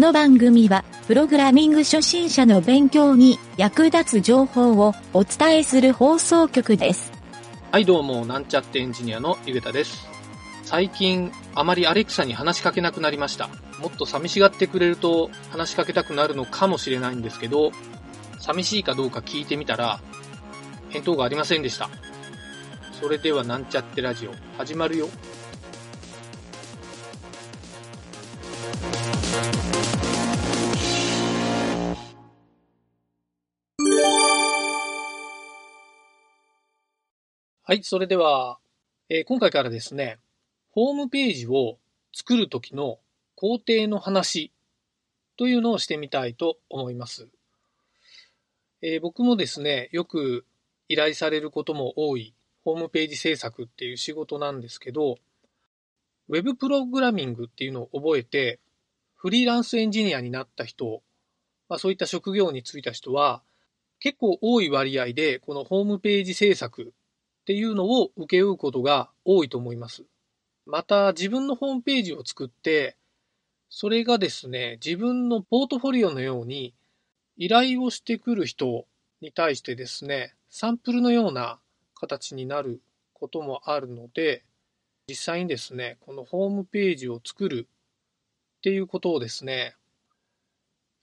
この番組は、プログラミング初心者の勉強に役立つ情報をお伝えする放送局です。はい、どうも、なんちゃってエンジニアのゆげたです。最近、あまりアレクサに話しかけなくなりました。もっと寂しがってくれると話しかけたくなるのかもしれないんですけど、寂しいかどうか聞いてみたら、返答がありませんでした。それではなんちゃってラジオ、始まるよ。はい、それでは、えー今回からですね、ホームページを作るときの工程の話というのをしてみたいと思います。えー僕もですね、よく依頼されることも多いホームページ制作っていう仕事なんですけど、ウェブプログラミングっていうのを覚えて、フリーランスエンジニアになった人、まあ、そういった職業に就いた人は、結構多い割合で、このホームページ制作っていうのを請け負うことが多いと思います。また自分のホームページを作って、それがですね、自分のポートフォリオのように依頼をしてくる人に対してですね、サンプルのような形になることもあるので、実際にですね、このホームページを作るっていうことをですね、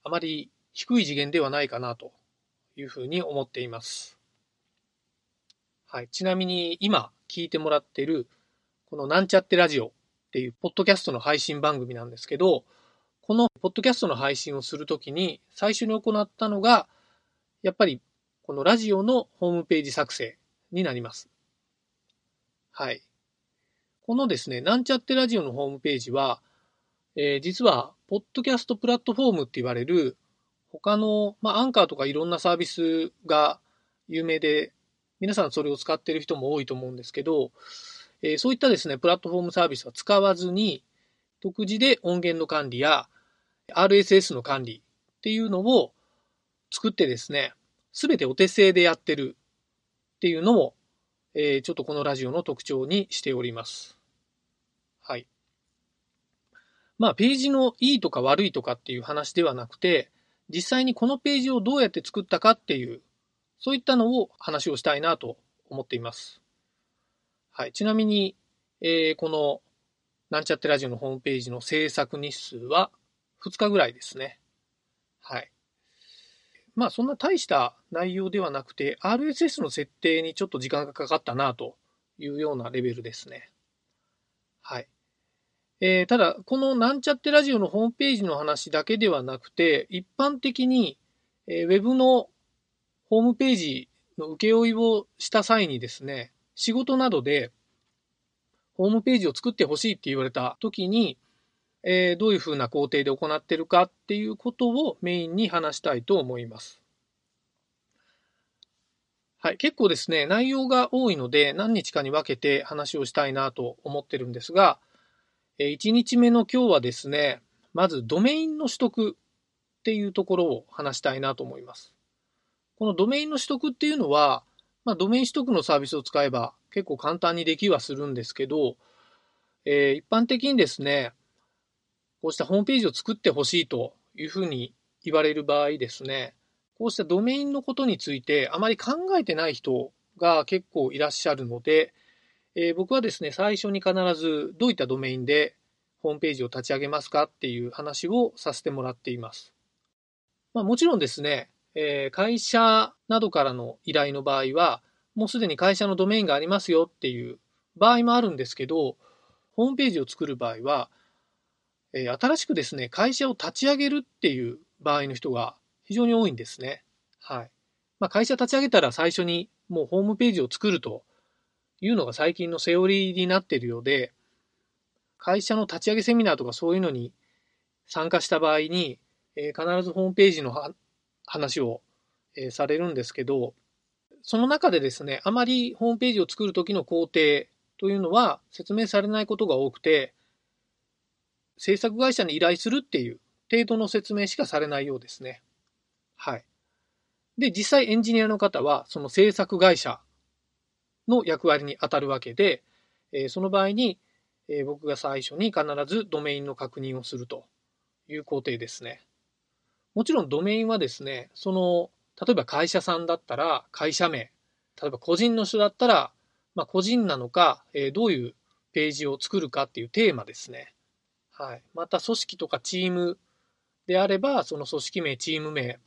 あまり低い次元ではないかなというふうに思っています。はい。ちなみに今聞いてもらってるこのなんちゃってラジオっていうポッドキャストの配信番組なんですけど、このポッドキャストの配信をするときに最初に行ったのが、やっぱりこのラジオのホームページ作成になります。はい。このですね、なんちゃってラジオのホームページは、えー実は、ポッドキャストプラットフォームって言われる、他の、まあ、アンカーとかいろんなサービスが有名で、皆さんそれを使っている人も多いと思うんですけど、えーそういったですね、プラットフォームサービスは使わずに、独自で音源の管理や RSS の管理っていうのを作ってですね、すべてお手製でやってるっていうのも、えーちょっとこのラジオの特徴にしております。はい。まあ、ページのいいとか悪いとかっていう話ではなくて、実際にこのページをどうやって作ったかっていう、そういったのを話をしたいなと思っています。はい。ちなみに、えーこの、なんちゃってラジオのホームページの制作日数は2日ぐらいですね。はい。まあ、そんな大した内容ではなくて、RSS の設定にちょっと時間がかかったなというようなレベルですね。はい。えーただ、このなんちゃってラジオのホームページの話だけではなくて、一般的に、えーウェブのホームページの請負をした際にですね、仕事などでホームページを作ってほしいって言われた時に、えーどういうふうな工程で行ってるかっていうことをメインに話したいと思います。はい、結構ですね、内容が多いので何日かに分けて話をしたいなと思ってるんですがえ、1日目の今日はですね、まずドメインの取得っていうところを話したいなと思います。このドメインの取得っていうのは、まあ、ドメイン取得のサービスを使えば結構簡単にできはするんですけど、えー一般的にですね、こうしたホームページを作ってほしいというふうに言われる場合ですね、こうしたドメインのことについてあまり考えてない人が結構いらっしゃるので、えー僕はですね、最初に必ずどういったドメインでホームページを立ち上げますかっていう話をさせてもらっています。まあ、もちろんですね、えー会社などからの依頼の場合は、もうすでに会社のドメインがありますよっていう場合もあるんですけど、ホームページを作る場合は、えー新しくですね、会社を立ち上げるっていう場合の人が非常に多いんですね。はい。まあ、会社立ち上げたら最初にもうホームページを作るというのが最近のセオリーになっているようで、会社の立ち上げセミナーとかそういうのに参加した場合に、えー必ずホームページの話を、えされるんですけど、その中でですね、あまりホームページを作る時の工程というのは説明されないことが多くて、制作会社に依頼するっていう程度の説明しかされないようですね。はい。で、実際エンジニアの方は、その制作会社の役割に当たるわけで、えその場合に、え僕が最初に必ずドメインの確認をするという工程ですね。もちろんドメインはですね、その、例えば会社さんだったら会社名、例えば個人の人だったら、まあ、個人なのか、えー、どういうページを作るかっていうテーマですね。はい。また組織とかチームであれば、その組織名、チーム名、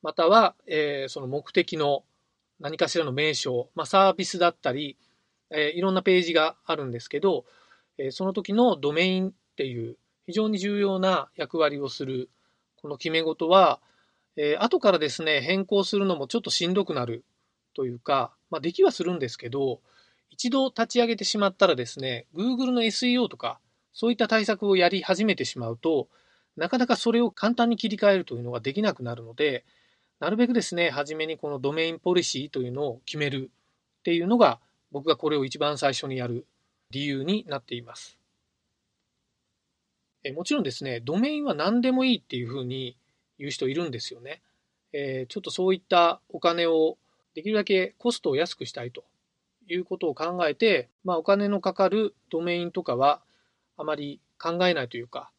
または、えー、その目的の何かしらの名称、まあ、サービスだったり、えー、いろんなページがあるんですけど、えー、その時のドメインっていう非常に重要な役割をするこの決め事は、えー、後からですね、変更するのもちょっとしんどくなるというか、まあ、できはするんですけど、一度立ち上げてしまったらですね、Google の SEO とか、そういった対策をやり始めてしまうと、なかなかそれを簡単に切り替えるというのができなくなるので、なるべくですね、初めにこのドメインポリシーというのを決めるっていうのが、僕がこれを一番最初にやる理由になっています。えもちろんですね、ドメインは何でもいいっていうふうに言う人いるんですよね。え、ちょっとそういったお金をできるだけコストを安くしたいということを考えて、まあ、お金のかかるドメインとかはあまり考えないというか、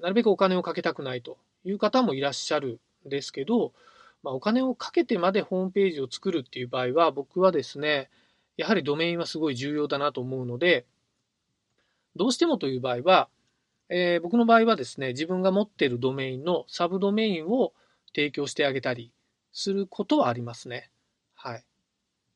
なるべくお金をかけたくないという方もいらっしゃるんですけど、まあ、お金をかけてまでホームページを作るっていう場合は、僕はですね、やはりドメインはすごい重要だなと思うので、どうしてもという場合は、えー、僕の場合はですね、自分が持っているドメインのサブドメインを提供してあげたりすることはありますね。はい。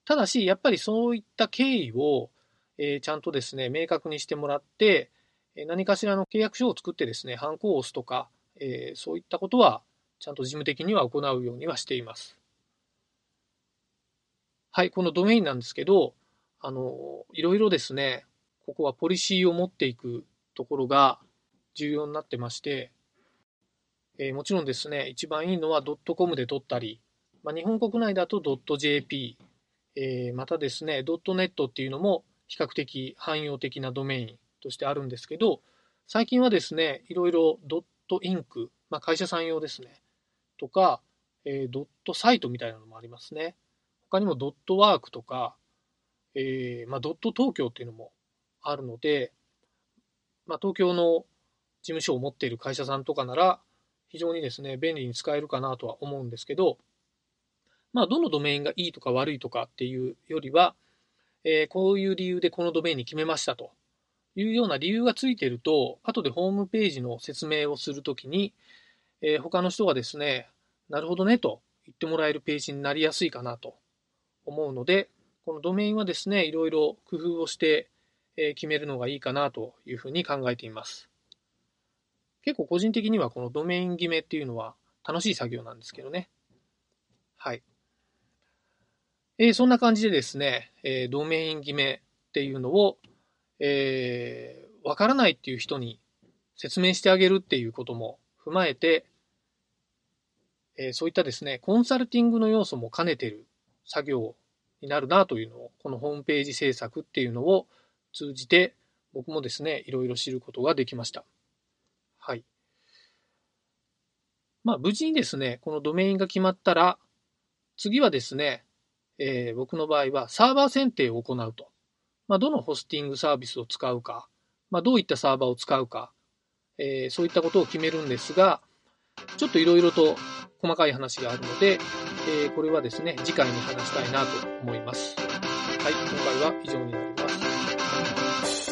ただし、やっぱりそういった経緯を、えー、ちゃんとですね、明確にしてもらって、何かしらの契約書を作ってですね、ハンコを押すとか、えー、そういったことは、ちゃんと事務的には行うようにはしています。はい、このドメインなんですけど、あの、いろいろですね、ここはポリシーを持っていくところが重要になってまして、えー、もちろんですね、一番いいのは .com で取ったり、まあ、日本国内だと .jp、えー、またですね、.net っていうのも比較的汎用的なドメインとしてあるんですけど、最近はですね、いろいろドットインク、まあ、会社さん用ですね、とか、えー、ドットサイトみたいなのもありますね。他にもドットワークとか、えー、まあ、ドット東京っていうのもあるので、まあ、東京の事務所を持っている会社さんとかなら、非常にですね、便利に使えるかなとは思うんですけど、まあ、どのドメインがいいとか悪いとかっていうよりは、えー、こういう理由でこのドメインに決めましたというような理由がついていると、後でホームページの説明をするときに、えー、他の人がですね、なるほどねと言ってもらえるページになりやすいかなと思うので、このドメインはですね、いろいろ工夫をして、決めるのがいいかなというふうに考えています。結構個人的にはこのドメイン決めっていうのは楽しい作業なんですけどね。はい。えー、そんな感じでですね、えー、ドメイン決めっていうのをえー、わからないっていう人に説明してあげるっていうことも踏まえて、え、そういったですね、コンサルティングの要素も兼ねてる作業になるなというのを、このホームページ制作っていうのを通じて、僕もですね、いろいろ知ることができました。はい。まあ、無事にですね、このドメインが決まったら、次はですね、えー、僕の場合はサーバー選定を行うと。まあ、どのホスティングサービスを使うか、まあ、どういったサーバーを使うか、えー、そういったことを決めるんですが、ちょっといろいろと細かい話があるので、えー、これはですね、次回に話したいなと思います。はい、今回は以上になります。